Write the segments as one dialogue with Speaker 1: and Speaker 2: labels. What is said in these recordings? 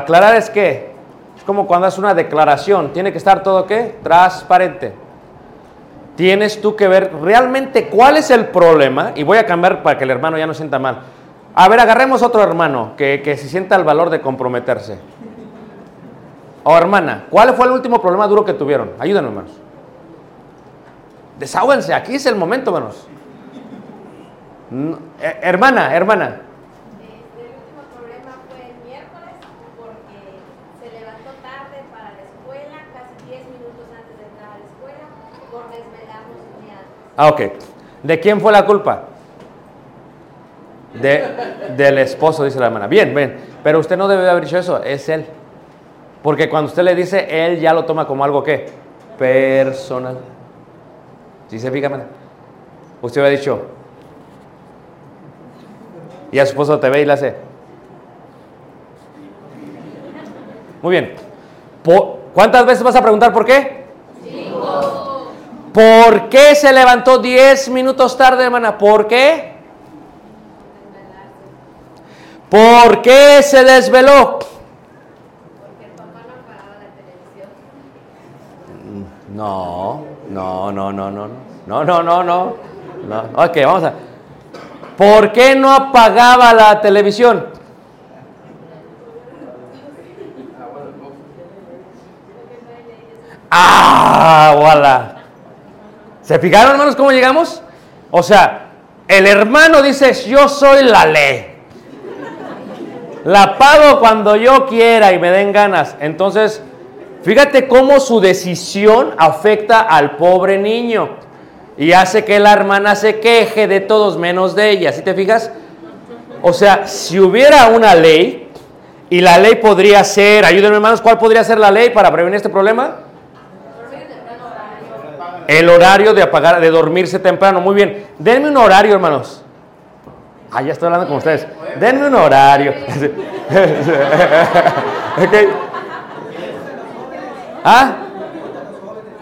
Speaker 1: Aclarar es que es como cuando haces una declaración, tiene que estar todo qué? Transparente. Tienes tú que ver realmente cuál es el problema, y voy a cambiar para que el hermano ya no sienta mal. A ver, agarremos otro hermano que, que se sienta el valor de comprometerse. O hermana, ¿cuál fue el último problema duro que tuvieron? Ayúdenme, hermanos. Desahóguense, aquí es el momento, hermanos. No, eh, hermana, hermana.
Speaker 2: Este, el último problema fue el miércoles porque se levantó tarde para la escuela, casi 10 minutos antes de entrar a la escuela, por desvelarnos un día antes.
Speaker 1: Ah, ok. ¿De quién fue la culpa? De, del esposo, dice la hermana. Bien, bien. Pero usted no debe haber dicho eso, es él. Porque cuando usted le dice, él ya lo toma como algo que personal. ¿Sí se fija, hermana? Usted hubiera dicho, y a su esposo te ve y le hace. Muy bien. ¿Cuántas veces vas a preguntar por qué? ¿Por qué se levantó 10 minutos tarde, hermana? ¿Por qué? ¿Por qué se desveló?
Speaker 2: Porque el papá no apagaba la televisión.
Speaker 1: No, no, no, no, no, no, no, no, no, no. Ok, vamos a. ¿Por qué no apagaba la televisión? Ah, voilà. ¿Se fijaron, hermanos, cómo llegamos? O sea, el hermano dice, yo soy la ley. La pago cuando yo quiera y me den ganas. Entonces, fíjate cómo su decisión afecta al pobre niño y hace que la hermana se queje de todos menos de ella. ¿Sí te fijas? O sea, si hubiera una ley y la ley podría ser, ayúdenme hermanos, ¿cuál podría ser la ley para prevenir este problema? El horario de apagar, de dormirse temprano. Muy bien. Denme un horario, hermanos. Ah, ya estoy hablando con ustedes. Denme un horario. ¿Ah?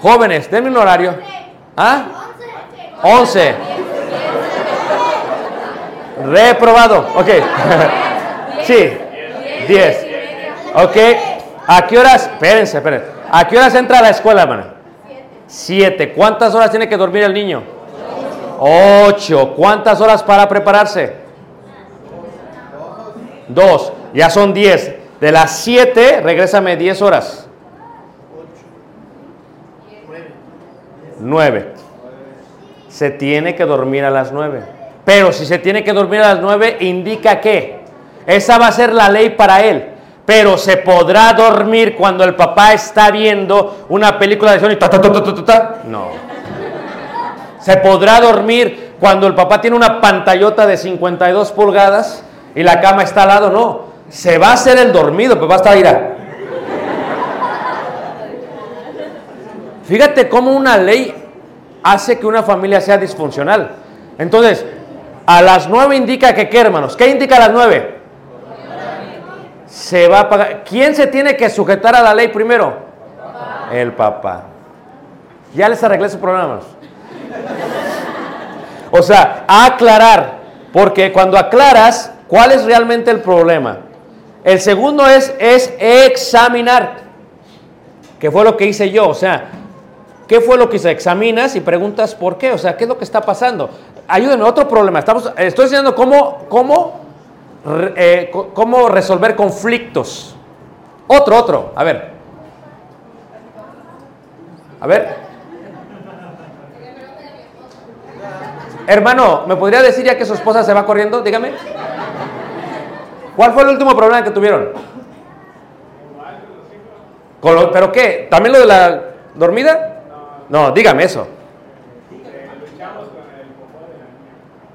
Speaker 1: Jóvenes, denme un horario. ¿Ah? 11. Reprobado. Ok. Sí. 10. Ok. ¿A qué horas? Espérense, espérense. ¿A qué horas entra a la escuela, hermana? 7. ¿Cuántas horas tiene que dormir el niño? 8. ¿Cuántas horas para prepararse? 2. Ya son 10. De las 7, regrésame 10 horas. 9. se tiene que dormir a las 9. Pero si se tiene que dormir a las 9, indica que esa va a ser la ley para él. Pero se podrá dormir cuando el papá está viendo una película de acción y ta, ta, ta. No. Se podrá dormir cuando el papá tiene una pantallota de 52 pulgadas y la cama está al lado. No. Se va a hacer el dormido, pero va a mira. Fíjate cómo una ley hace que una familia sea disfuncional. Entonces, a las 9 indica que qué, hermanos? ¿Qué indica a las 9? Se va a pagar. ¿Quién se tiene que sujetar a la ley primero? El papá. Ya les arreglé su problema, hermanos. O sea, aclarar. Porque cuando aclaras, ¿cuál es realmente el problema? El segundo es, es examinar. ¿Qué fue lo que hice yo? O sea, ¿qué fue lo que hice? Examinas y preguntas por qué. O sea, ¿qué es lo que está pasando? Ayúdenme, otro problema. Estamos, estoy enseñando cómo, cómo, eh, cómo resolver conflictos. Otro, otro. A ver. A ver. Hermano, ¿me podría decir ya que su esposa se va corriendo? Dígame. ¿Cuál fue el último problema que tuvieron? ¿Pero qué? ¿También lo de la dormida? No, dígame eso.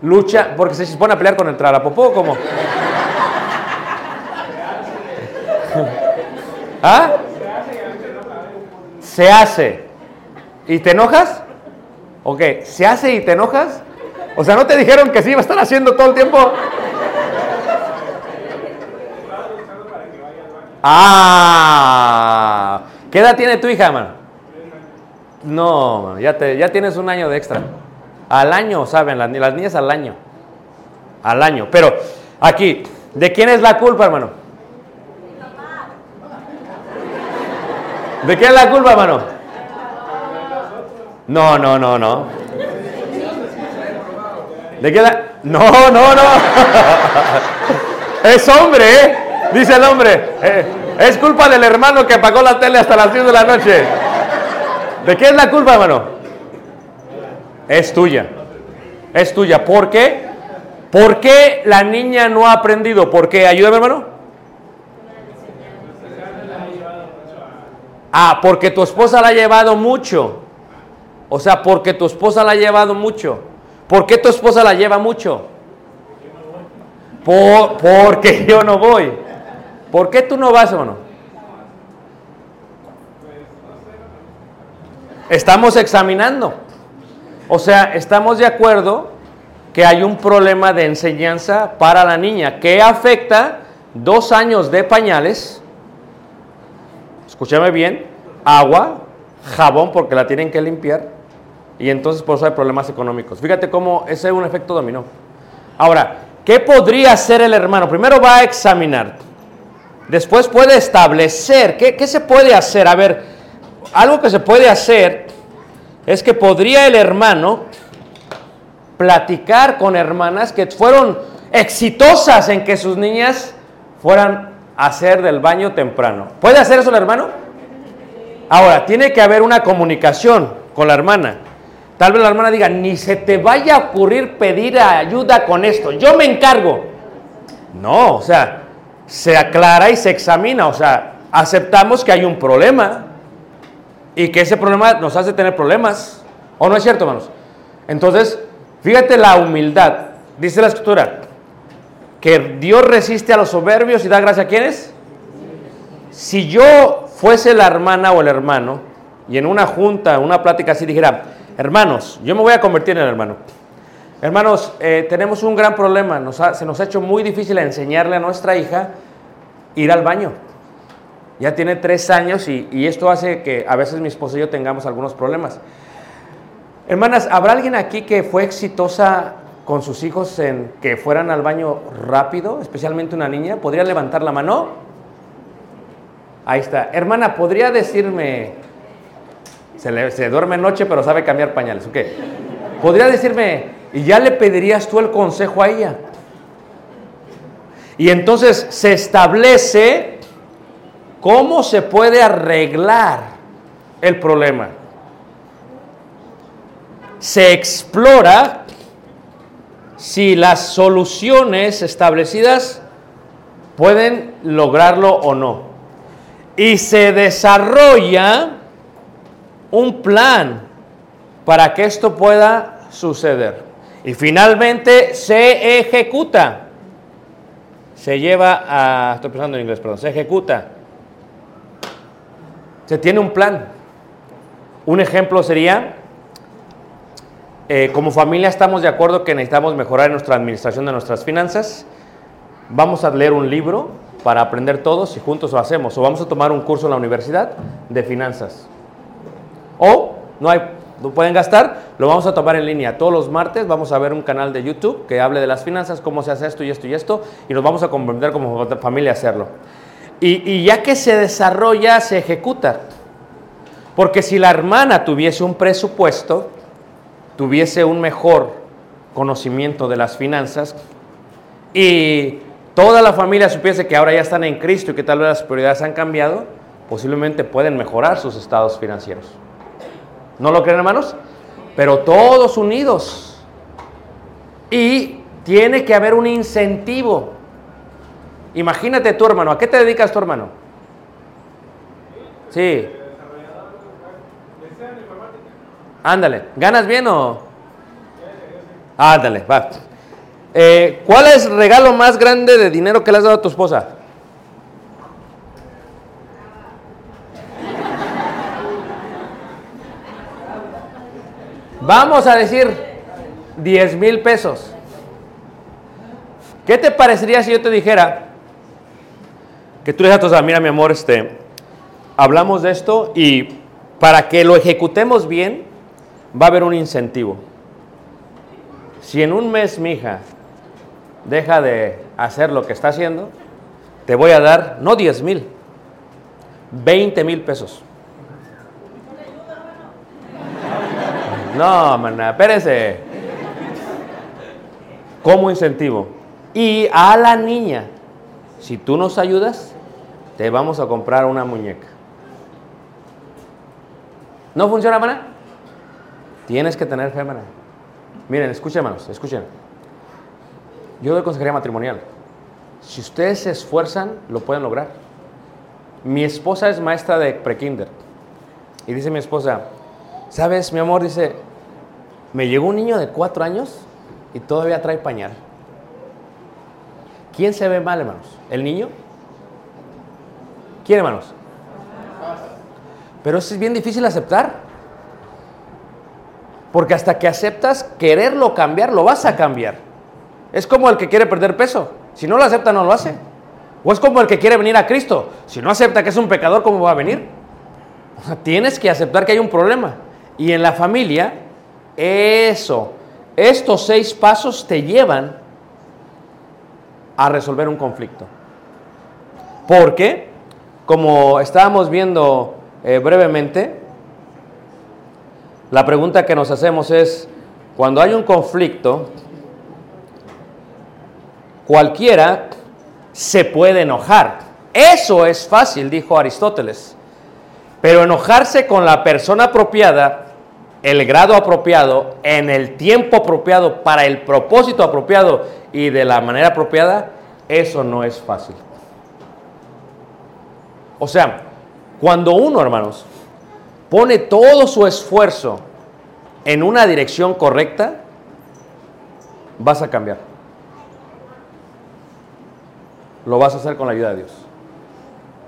Speaker 1: Lucha, porque se pone a pelear con el tralapopó, ¿o ¿cómo? ¿Ah? Se hace. ¿Y te enojas? Ok, ¿se hace y te enojas? O sea, ¿no te dijeron que sí iba a estar haciendo todo el tiempo? Ah, ¿qué edad tiene tu hija, man? No, ya, te, ya tienes un año de extra. Al año, ¿saben? Las, ni- las niñas al año. Al año. Pero aquí, ¿de quién es la culpa, hermano? ¿De quién es la culpa, hermano? No, no, no, no. ¿De qué la.? No, no, no. es hombre, ¿eh? Dice el hombre. eh, es culpa del hermano que apagó la tele hasta las 10 de la noche. ¿De qué es la culpa, hermano? Es tuya. Es tuya. ¿Por qué? ¿Por qué la niña no ha aprendido? ¿Por qué? Ayúdame, hermano. Ah, porque tu esposa la ha llevado mucho. O sea, porque tu esposa la ha llevado mucho. ¿Por qué tu esposa la lleva mucho? Por- porque yo no voy. ¿Por qué tú no vas, hermano? Estamos examinando. O sea, estamos de acuerdo que hay un problema de enseñanza para la niña que afecta dos años de pañales. Escúchame bien, agua, jabón porque la tienen que limpiar y entonces por eso hay problemas económicos. Fíjate cómo ese es un efecto dominó. Ahora, ¿qué podría hacer el hermano? Primero va a examinar, después puede establecer, ¿qué, qué se puede hacer? A ver, algo que se puede hacer es que podría el hermano platicar con hermanas que fueron exitosas en que sus niñas fueran a hacer del baño temprano. ¿Puede hacer eso el hermano? Ahora, tiene que haber una comunicación con la hermana. Tal vez la hermana diga, ni se te vaya a ocurrir pedir ayuda con esto, yo me encargo. No, o sea, se aclara y se examina, o sea, aceptamos que hay un problema y que ese problema nos hace tener problemas. ¿O no es cierto, hermanos? Entonces, fíjate la humildad. Dice la escritura que Dios resiste a los soberbios y da gracia a quienes. Si yo fuese la hermana o el hermano y en una junta, una plática así dijera, hermanos, yo me voy a convertir en hermano. Hermanos, eh, tenemos un gran problema. Se nos ha hecho muy difícil enseñarle a nuestra hija ir al baño. Ya tiene tres años y, esto hace que a veces mi esposo y yo tengamos algunos problemas. Hermanas, ¿habrá alguien aquí que fue exitosa con sus hijos en que fueran al baño rápido, especialmente una niña? ¿Podría levantar la mano? Ahí está. Hermana, ¿podría decirme, se, duerme noche pero sabe cambiar pañales, ¿ok? ¿Podría decirme, y ya le pedirías tú el consejo a ella? Y entonces se establece cómo se puede arreglar el problema. se explora si las soluciones establecidas pueden lograrlo o no. Y se desarrolla un plan para que esto pueda suceder. Y finalmente se ejecuta. Se lleva a, estoy pensando en inglés, perdón, se ejecuta. Se tiene un plan. Un ejemplo sería, eh, como familia estamos de acuerdo que necesitamos mejorar nuestra administración de nuestras finanzas. Vamos a leer un libro para aprender todos y juntos lo hacemos. O vamos a tomar un curso en la universidad de finanzas. O no hay, no pueden gastar, lo vamos a tomar en línea. Todos los martes vamos a ver un canal de YouTube que hable de las finanzas, cómo se hace esto y esto y esto, y nos vamos a comprometer como familia a hacerlo. Y, ya que se desarrolla, se ejecuta. Porque si la hermana tuviese un presupuesto, tuviese un mejor conocimiento de las finanzas y toda la familia supiese que ahora ya están en Cristo y que tal vez las prioridades han cambiado, posiblemente pueden mejorar sus estados financieros. ¿No lo creen, hermanos? Pero todos unidos. Y tiene que haber un incentivo. Imagínate tu hermano. ¿A qué te dedicas tu hermano? Sí. Ándale. ¿Ganas bien o...? Ándale, va. Eh, ¿Cuál es el regalo más grande de dinero que le has dado a tu esposa? Vamos a decir 10 mil pesos. ¿Qué te parecería si yo te dijera que tú le dijeras a mira mi amor, este, hablamos de esto y para que lo ejecutemos bien va a haber un incentivo. Si en un mes mi hija deja de hacer lo que está haciendo, te voy a dar no 10 mil, 20 mil pesos. No, maná, espérese. Como incentivo. Y a la niña, si tú nos ayudas, vamos a comprar una muñeca. ¿No funciona, maná? Tienes que tener fe, maná. Miren, escuchen, hermanos, escuchen. Yo doy consejería matrimonial. Si ustedes se esfuerzan, lo pueden lograr. Mi esposa es maestra de prekinder. Y dice mi esposa, ¿sabes, mi amor? Dice, me llegó un niño de cuatro años y todavía trae pañal. ¿Quién se ve mal, hermanos? ¿El niño? ¿Quién, hermanos? Pero eso es bien difícil aceptar. Porque hasta que aceptas quererlo cambiar, lo vas a cambiar. Es como el que quiere perder peso. Si no lo acepta, no lo hace. O es como el que quiere venir a Cristo. Si no acepta que es un pecador, ¿cómo va a venir? Tienes que aceptar que hay un problema. Y en la familia, eso, estos seis pasos te llevan a resolver un conflicto. Porque, como estábamos viendo eh, brevemente, la pregunta que nos hacemos es, cuando hay un conflicto, cualquiera se puede enojar. Eso es fácil, dijo Aristóteles. Pero enojarse con la persona apropiada, el grado apropiado, en el tiempo apropiado, para el propósito apropiado y de la manera apropiada, eso no es fácil. O sea, cuando uno, hermanos, pone todo su esfuerzo en una dirección correcta, vas a cambiar. Lo vas a hacer con la ayuda de Dios.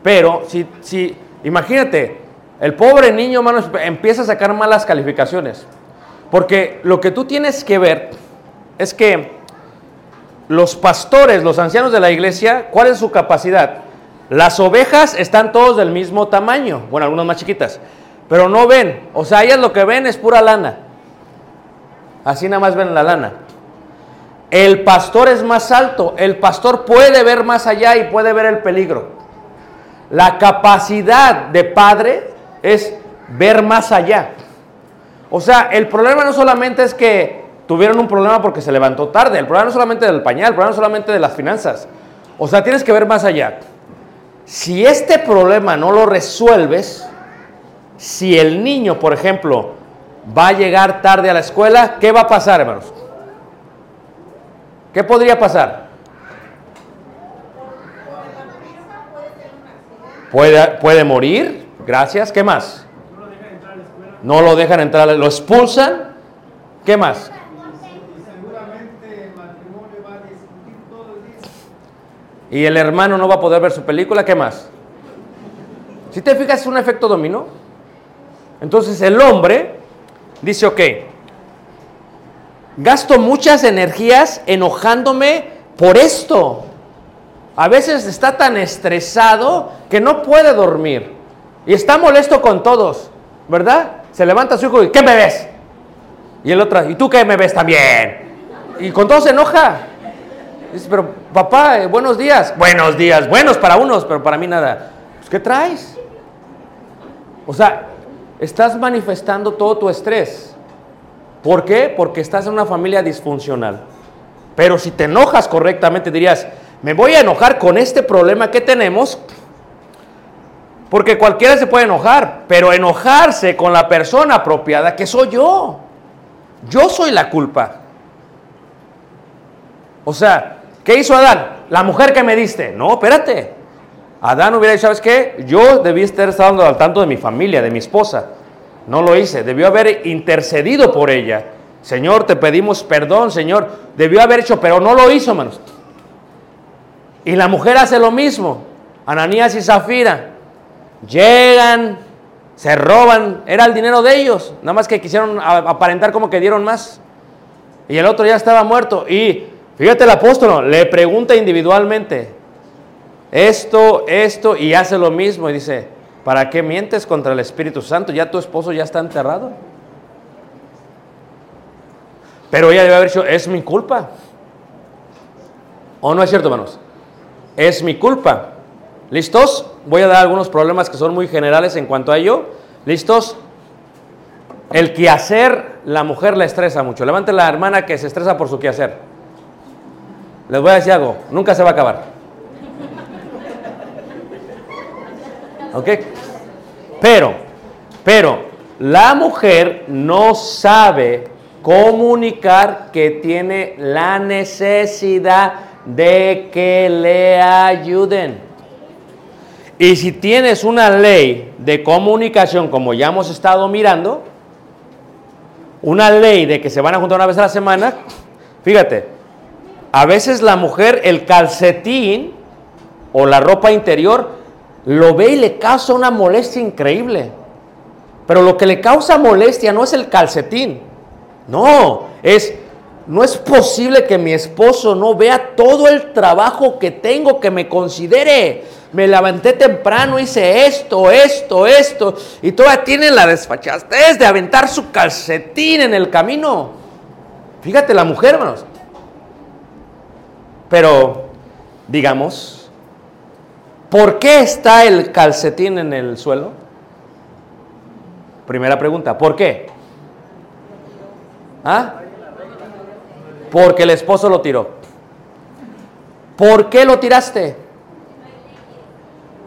Speaker 1: Pero si, si imagínate, el pobre niño, hermanos, empieza a sacar malas calificaciones. Porque lo que tú tienes que ver es que los pastores, los ancianos de la iglesia, ¿cuál es su capacidad? Las ovejas están todos del mismo tamaño, bueno, algunas más chiquitas, pero no ven, o sea, ellas lo que ven es pura lana. Así nada más ven la lana. El pastor es más alto, el pastor puede ver más allá y puede ver el peligro. La capacidad de padre es ver más allá. O sea, el problema no solamente es que tuvieron un problema porque se levantó tarde, el problema no solamente del pañal, el problema no solamente de las finanzas. O sea, tienes que ver más allá. Si este problema no lo resuelves, si el niño, por ejemplo, va a llegar tarde a la escuela, ¿qué va a pasar, hermanos? ¿Qué podría pasar? Puede, puede morir, gracias, ¿qué más? No lo dejan entrar, lo expulsan, ¿qué más?
Speaker 3: Seguramente el matrimonio va a discutir todo el día.
Speaker 1: Y el hermano no va a poder ver su película, ¿qué más? Si te fijas, es un efecto dominó. Entonces el hombre dice, ok, gasto muchas energías enojándome por esto. A veces está tan estresado que no puede dormir. Y está molesto con todos, ¿verdad? Se levanta su hijo y, ¿qué me ves? Y el otro, ¿y tú qué me ves también? Y con todos se enoja. Dice, pero papá, eh, buenos días. Buenos días, buenos para unos, pero para mí nada. Pues, ¿qué traes? O sea, estás manifestando todo tu estrés. ¿Por qué? Porque estás en una familia disfuncional. Pero si te enojas correctamente, dirías, me voy a enojar con este problema que tenemos, porque cualquiera se puede enojar, pero enojarse con la persona apropiada, que soy yo. Yo soy la culpa. O sea, ¿qué hizo Adán? La mujer que me diste. No, espérate. Adán hubiera dicho, ¿sabes qué? Yo debí estar estando al tanto de mi familia, de mi esposa. No lo hice. Debió haber intercedido por ella. Señor, te pedimos perdón, Señor. Debió haber hecho, pero no lo hizo, hermanos. Y la mujer hace lo mismo. Ananías y Zafira. Llegan, se roban. Era el dinero de ellos. Nada más que quisieron aparentar como que dieron más. Y el otro ya estaba muerto. Y fíjate el apóstol, le pregunta individualmente, esto, esto, y hace lo mismo. Y dice, ¿para qué mientes contra el Espíritu Santo? Ya tu esposo ya está enterrado. Pero ella debe haber dicho, es mi culpa. ¿O no es cierto, hermanos? Es mi culpa. ¿Listos? Voy a dar algunos problemas que son muy generales en cuanto a ello. ¿Listos? El quehacer, la mujer la estresa mucho. Levante la hermana que se estresa por su quehacer. Les voy a decir algo, nunca se va a acabar. ¿Ok? Pero, pero, la mujer no sabe comunicar que tiene la necesidad de que le ayuden. Y si tienes una ley de comunicación, como ya hemos estado mirando, una ley de que se van a juntar una vez a la semana, fíjate, a veces la mujer, el calcetín o la ropa interior, lo ve y le causa una molestia increíble. Pero lo que le causa molestia no es el calcetín, no, es, no es posible que mi esposo no vea todo el trabajo que tengo, que me considere. Me levanté temprano, hice esto, esto, esto, y todavía tiene la desfachatez de aventar su calcetín en el camino. Fíjate la mujer, hermanos. Pero, digamos, ¿por qué está el calcetín en el suelo? Primera pregunta, ¿por qué? ¿Ah? Porque el esposo lo tiró. ¿Por qué lo tiraste?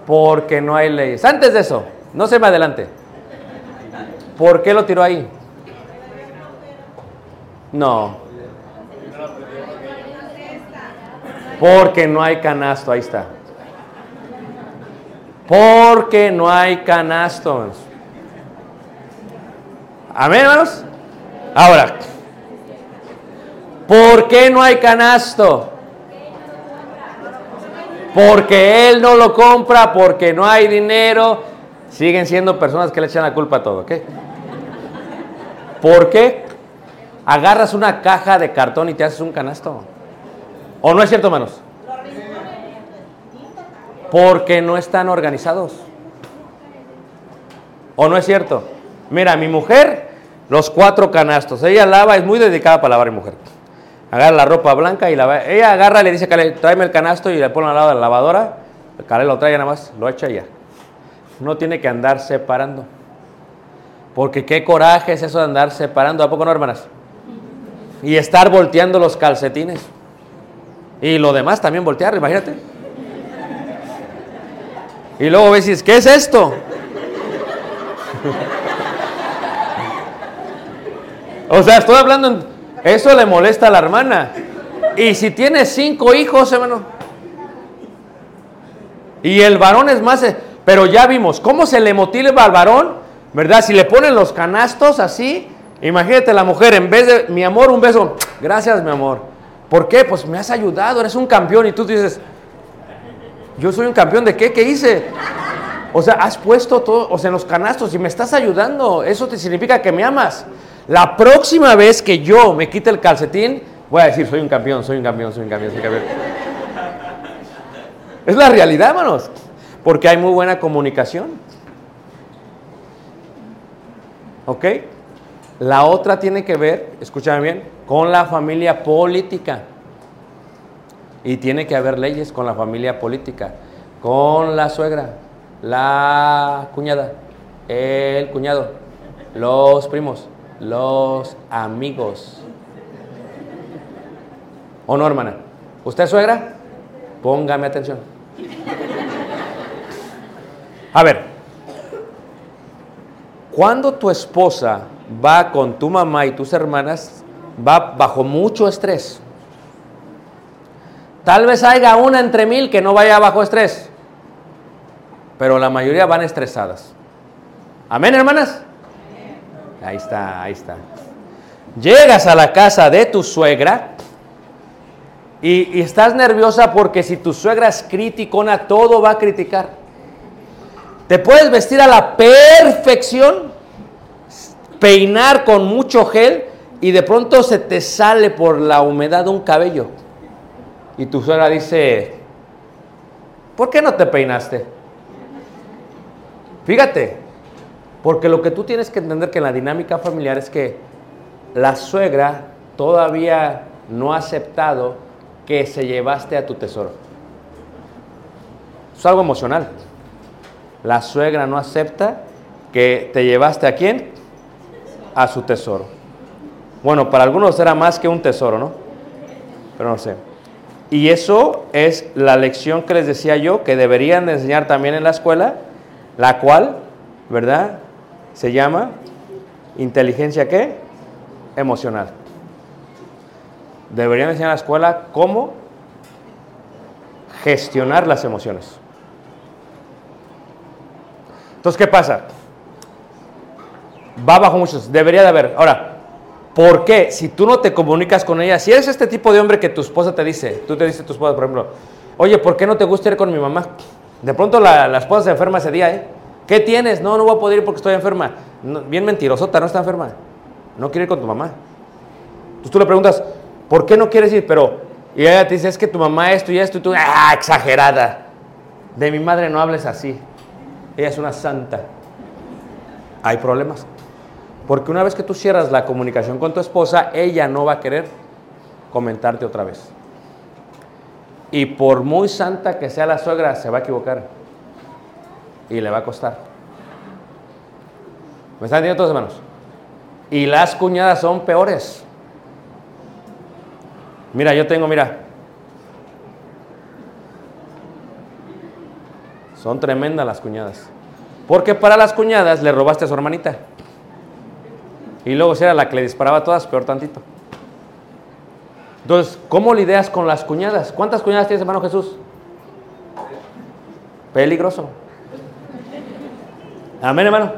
Speaker 1: Porque no hay leyes. Antes de eso, no se me adelante. ¿Por qué lo tiró ahí? No. Porque no hay canasto, ahí está. Porque no hay canastos. Amén, hermanos. Ahora, ¿por qué no hay canasto? Porque él no lo compra, porque no hay dinero. Siguen siendo personas que le echan la culpa a todo, ¿ok? ¿Por qué agarras una caja de cartón y te haces un canasto? ¿O no es cierto, hermanos? Porque no están organizados. ¿O no es cierto? Mira, mi mujer, los cuatro canastos. Ella lava, es muy dedicada para lavar mi mujer. Agarra la ropa blanca y la va- Ella agarra le dice, tráeme el canasto y le pone al lado de la lavadora. El Cale lo trae nada más, lo echa y ya. No tiene que andar separando. Porque qué coraje es eso de andar separando. ¿A poco no, hermanas? Y estar volteando los calcetines. Y lo demás también voltear, imagínate. Y luego ves ¿qué es esto? O sea, estoy hablando, eso le molesta a la hermana. Y si tiene cinco hijos, hermano. Y el varón es más, eh, pero ya vimos cómo se le motiva al varón, ¿verdad? Si le ponen los canastos así, imagínate la mujer, en vez de, mi amor, un beso, gracias, mi amor. ¿Por qué? Pues me has ayudado, eres un campeón. Y tú dices, yo soy un campeón de qué, ¿qué hice? O sea, has puesto todo, o sea, en los canastos y me estás ayudando. Eso te significa que me amas. La próxima vez que yo me quite el calcetín, voy a decir, soy un campeón, soy un campeón, soy un campeón, soy un campeón. Es la realidad, hermanos. Porque hay muy buena comunicación. ¿Ok? La otra tiene que ver, escúchame bien, con la familia política. Y tiene que haber leyes con la familia política, con la suegra, la cuñada, el cuñado, los primos, los amigos. ¿O no, hermana? ¿Usted es suegra? Póngame atención. A ver, cuando tu esposa va con tu mamá y tus hermanas, va bajo mucho estrés. Tal vez haya una entre mil que no vaya bajo estrés, pero la mayoría van estresadas. Amén, hermanas. Ahí está, ahí está. Llegas a la casa de tu suegra y, estás nerviosa porque si tu suegra es criticona, todo va a criticar. Te puedes vestir a la perfección, peinar con mucho gel y de pronto se te sale por la humedad un cabello. Y tu suegra dice, ¿por qué no te peinaste? Fíjate, porque lo que tú tienes que entender que en la dinámica familiar es que la suegra todavía no ha aceptado que se llevaste a tu tesoro. Es algo emocional. La suegra no acepta que te llevaste a quién? A su tesoro. Bueno, para algunos era más que un tesoro, ¿no? Pero no sé. Y eso es la lección que les decía yo, que deberían de enseñar también en la escuela, la cual, ¿verdad? Se llama inteligencia qué? Emocional. Deberían enseñar en la escuela cómo gestionar las emociones. Entonces, ¿qué pasa? Va bajo muchos, debería de haber. Ahora, ¿por qué? Si tú no te comunicas con ella, si eres este tipo de hombre que tu esposa te dice, tú te dices a tu esposa, por ejemplo, oye, ¿por qué no te gusta ir con mi mamá? De pronto la, la esposa se enferma ese día, ¿eh? ¿Qué tienes? No, no voy a poder ir porque estoy enferma. Bien mentirosota, no está enferma. No quiere ir con tu mamá. Entonces tú le preguntas, ¿por qué no quieres ir? Pero, y ella te dice, es que tu mamá esto y esto, y tú, ¡ah, exagerada! De mi madre no hables así. Ella es una santa. Hay problemas. Porque una vez que tú cierras la comunicación con tu esposa, ella no va a querer comentarte otra vez. Y por muy santa que sea la suegra, se va a equivocar. Y le va a costar. ¿Me están entendiendo todos, hermanos? Y las cuñadas son peores. Mira, yo tengo, mira. Son tremendas las cuñadas. Porque para las cuñadas le robaste a su hermanita. Y luego si era la que le disparaba a todas, peor tantito. Entonces, ¿cómo lidias con las cuñadas? ¿Cuántas cuñadas tienes, hermano Jesús? Peligroso. Amén, hermano.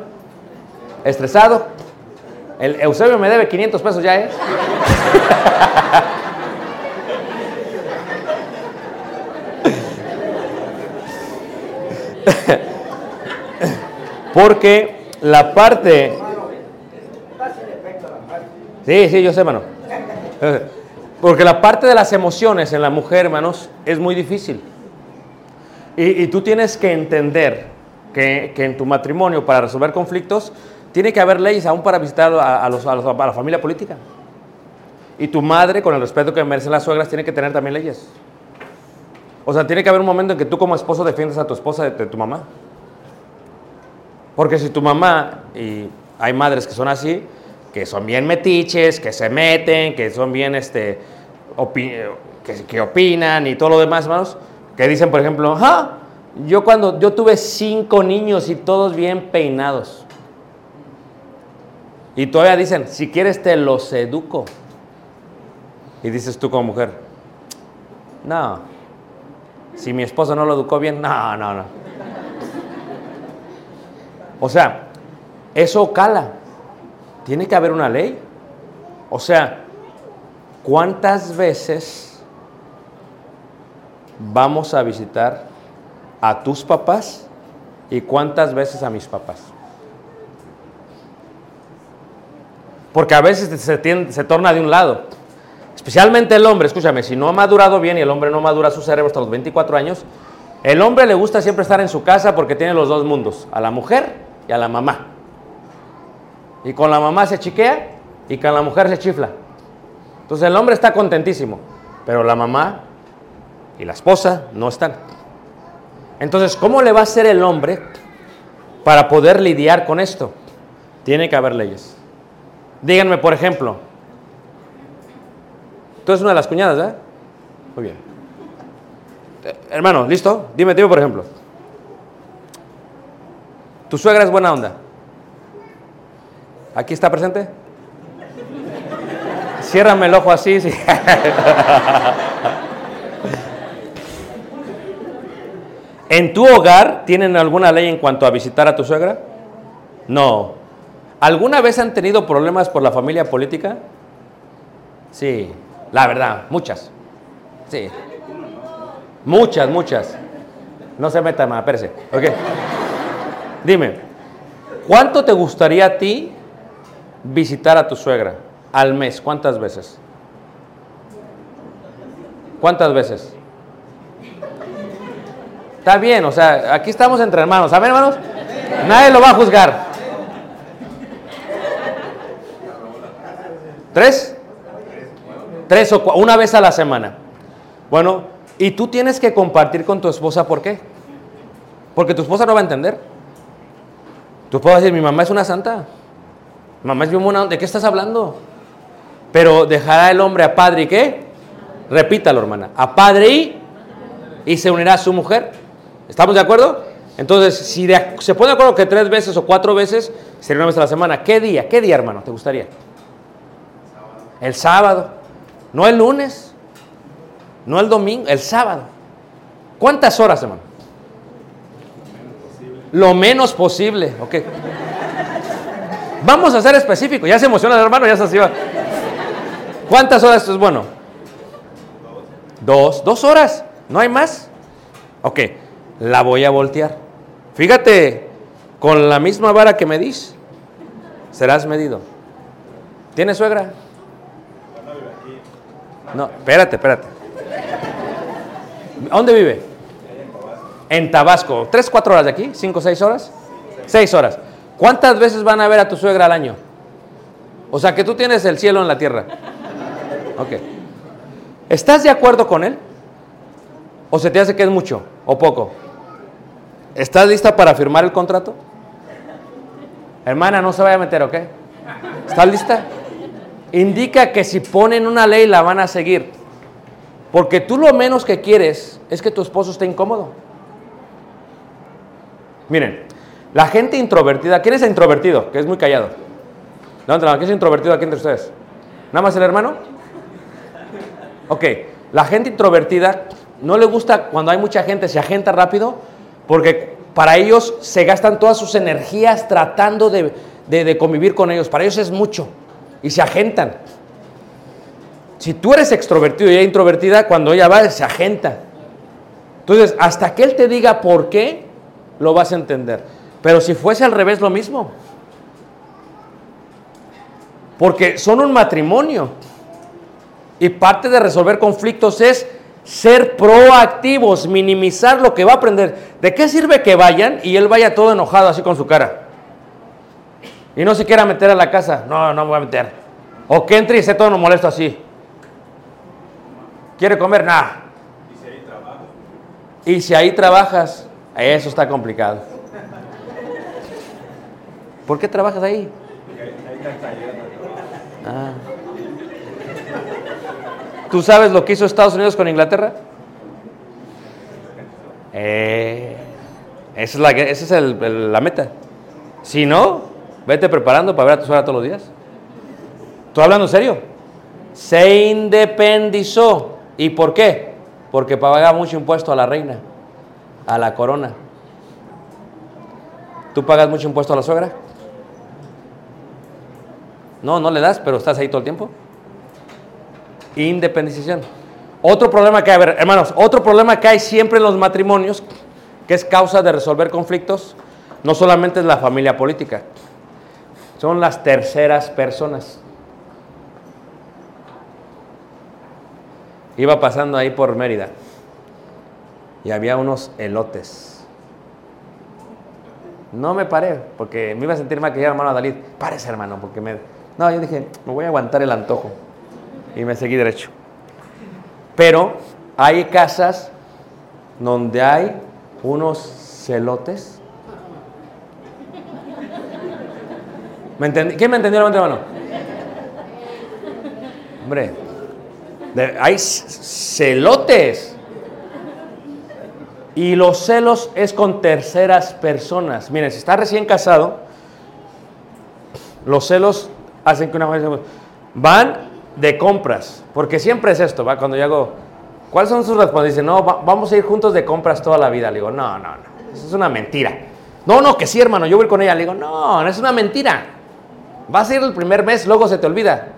Speaker 1: Estresado. El Eusebio me debe 500 pesos ya, ¿eh? Porque la parte... Sí, sí, yo sé, hermano. Porque la parte de las emociones en la mujer, hermanos, es muy difícil. Y, y tú tienes que entender que, que en tu matrimonio, para resolver conflictos, tiene que haber leyes aún para visitar a, a los- a a la familia política. Y tu madre, con el respeto que merecen las suegras, tiene que tener también leyes. O sea, tiene que haber un momento en que tú como esposo defiendes a tu esposa de, de tu mamá. Porque si tu mamá, y hay madres que son así, que son bien metiches, que se meten, que son bien, este, que, que opinan y todo lo demás, hermanos, que dicen, por ejemplo, ah, yo cuando yo tuve cinco niños y todos bien peinados. Y todavía dicen, si quieres te los educo. Y dices tú como mujer, no, si mi esposo no lo educó bien, no, no, no. O sea, eso cala. Tiene que haber una ley. O sea, ¿cuántas veces vamos a visitar a tus papás y cuántas veces a mis papás? Porque a veces se, torna de un lado. Especialmente el hombre, escúchame, si no ha madurado bien y el hombre no madura su cerebro hasta los 24 años, el hombre le gusta siempre estar en su casa porque tiene los dos mundos, a la mujer y a la mamá. Y con la mamá se chiquea y con la mujer se chifla. Entonces el hombre está contentísimo, pero la mamá y la esposa no están. Entonces, ¿cómo le va a hacer el hombre para poder lidiar con esto? Tiene que haber leyes. Díganme, por ejemplo, tú eres una de las cuñadas, ¿eh? Muy bien. Eh, hermano, ¿listo? Dime, dime, por ejemplo. ¿Tu suegra es buena onda? ¿Aquí está presente? Ciérrame el ojo así. sí. ¿En tu hogar tienen alguna ley en cuanto a visitar a tu suegra? No. ¿Alguna vez han tenido problemas por la familia política? Sí, la verdad, muchas. Sí. Muchas, muchas. No se meta más, espérese. Ok. Dime, ¿cuánto te gustaría a ti visitar a tu suegra al mes? ¿Cuántas veces? ¿Cuántas veces? Está bien, o sea, aquí estamos entre hermanos. ¿Saben, hermanos? Nadie lo va a juzgar. ¿Tres? Tres o una vez a la semana. Bueno, y tú tienes que compartir con tu esposa, ¿por qué? Porque tu esposa no va a entender. Tu esposa va a decir, mi mamá es una santa. Mamá es bien buena. ¿De qué estás hablando? Pero dejará el hombre a padre y qué? Repítalo, hermana. A padre y y se unirá a su mujer. ¿Estamos de acuerdo? Entonces, si se pone de acuerdo que tres veces o cuatro veces, sería una vez a la semana. ¿Qué día? ¿Qué día, hermano? ¿Te gustaría? El sábado. No el lunes. No el domingo, el sábado. ¿Cuántas horas, hermano? Lo menos posible. Ok. Vamos a ser específicos. Ya se emociona el hermano, ya se va. ¿Cuántas horas es bueno? Dos, dos horas, no hay más. Ok, la voy a voltear. Fíjate, con la misma vara que medís, serás medido. ¿Tienes suegra? No, espérate, espérate. ¿Dónde vive? En Tabasco. ¿Tres, cuatro horas de aquí? ¿Cinco, seis horas? Seis horas. ¿Cuántas veces van a ver a tu suegra al año? O sea, que tú tienes el cielo en la tierra. Ok. ¿Estás de acuerdo con él? ¿O se te hace que es mucho o poco? ¿Estás lista para firmar el contrato? Hermana, no se vaya a meter, ¿ok? ¿Estás lista? Indica que si ponen una ley la van a seguir. Porque tú lo menos que quieres es que tu esposo esté incómodo. Miren, la gente introvertida, ¿quién es introvertido? Que es muy callado. Levanta la ¿quién es introvertido aquí entre ustedes? ¿Nada más el hermano? Ok, la gente introvertida no le gusta cuando hay mucha gente, se agenta rápido, porque para ellos se gastan todas sus energías tratando de, de- convivir con ellos. Para ellos es mucho y se agentan. Si tú eres extrovertido y introvertida, cuando ella va, se agenta. Entonces, hasta que él te diga por qué, lo vas a entender. Pero si fuese al revés, lo mismo. Porque son un matrimonio. Y parte de resolver conflictos es ser proactivos, minimizar lo que va a aprender. ¿De qué sirve que vayan y él vaya todo enojado así con su cara? Y no se quiera meter a la casa. No, no me voy a meter. O que entre y esté todo molesto así. ¿Quiere comer? Nada. Y si ahí trabajas, eso está complicado. ¿Por qué trabajas ahí? Ah. ¿Tú sabes lo que hizo Estados Unidos con Inglaterra? Eh, esa es, la, esa es el- la meta. Si no, Vete preparando para ver a tu suegra todos los días. ¿Estoy hablando en serio? Se independizó. ¿Y por qué? Porque pagaba mucho impuesto a la reina, a la corona. ¿Tú pagas mucho impuesto a la suegra? No, no le das, pero estás ahí todo el tiempo. Independización. Otro problema que hay, a ver, hermanos, otro problema que hay siempre en los matrimonios, que es causa de resolver conflictos, no solamente es la familia política, son las terceras personas. Iba pasando ahí por Mérida y había unos elotes. No me paré, porque me iba a sentir mal que dijera hermano Dalí, párese hermano, porque me... No, yo dije, me voy a aguantar el antojo. Y me seguí derecho. Pero hay casas donde hay unos celotes. ¿Me entendí? ¿Quién me entendió? La mano. Hombre, hay celotes. Y los celos es con terceras personas. Miren, si está recién casado, los celos hacen que una mujer van de compras, porque siempre es esto, va cuando yo hago, ¿cuáles son sus respuestas? Dice, no, va- vamos a ir juntos de compras toda la vida. Le digo, no, no, no, eso es una mentira. No, no, que sí, hermano, yo voy con ella. Le digo, no, no es una mentira. Vas a ir el primer mes, luego se te olvida.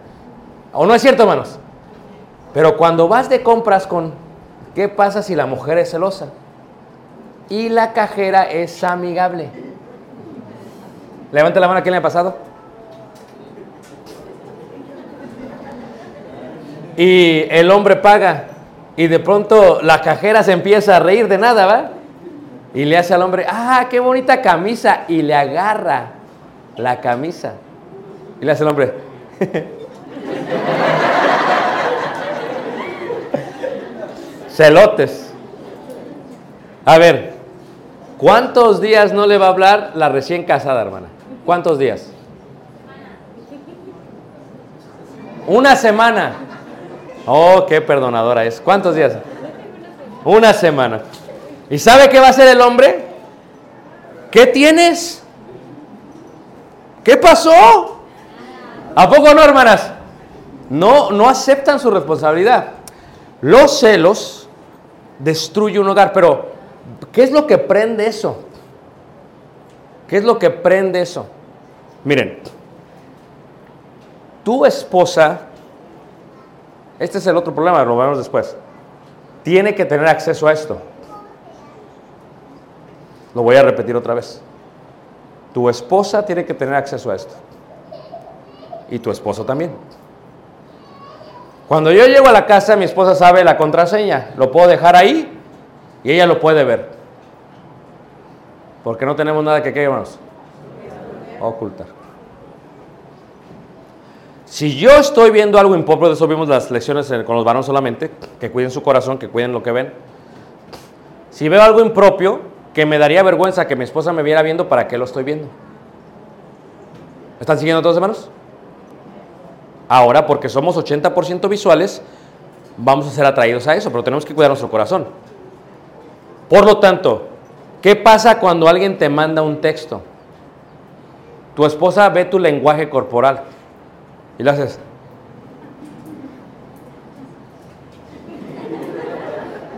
Speaker 1: ¿O no es cierto, hermanos? Pero cuando vas de compras con, ¿qué pasa si la mujer es celosa? Y la cajera es amigable. Levante la mano quién le ha pasado. Y el hombre paga. Y de pronto la cajera se empieza a reír de nada, ¿va? Y le hace al hombre, ah, qué bonita camisa. Y le agarra la camisa. Y le hace al hombre, celotes. A ver, ¿cuántos días no le va a hablar la recién casada, hermana? ¿Cuántos días? Una semana. Oh, qué perdonadora es. ¿Cuántos días? Una semana. ¿Y sabe qué va a hacer el hombre? ¿Qué tienes? ¿Qué pasó? ¿A poco no, hermanas? No, no aceptan su responsabilidad. Los celos destruyen un hogar, pero ¿qué es lo que prende eso? ¿Qué es lo que prende eso? Miren, tu esposa, este es el otro problema, lo vemos después, tiene que tener acceso a esto. Lo voy a repetir otra vez. Tu esposa tiene que tener acceso a esto. Y tu esposo también. Cuando yo llego a la casa, mi esposa sabe la contraseña. Lo puedo dejar ahí y ella lo puede ver. Porque no tenemos nada que, ¿qué, hermanos? Ocultar. Si yo estoy viendo algo impropio, de eso vimos las lecciones con los varones solamente, que cuiden su corazón, que cuiden lo que ven. Si veo algo impropio, que me daría vergüenza que mi esposa me viera viendo, ¿para qué lo estoy viendo? ¿Me ¿Están siguiendo todos, hermanos? Ahora, porque somos 80% visuales, vamos a ser atraídos a eso, pero tenemos que cuidar nuestro corazón. Por lo tanto, ¿qué pasa cuando alguien te manda un texto? Tu esposa ve tu lenguaje corporal y le haces.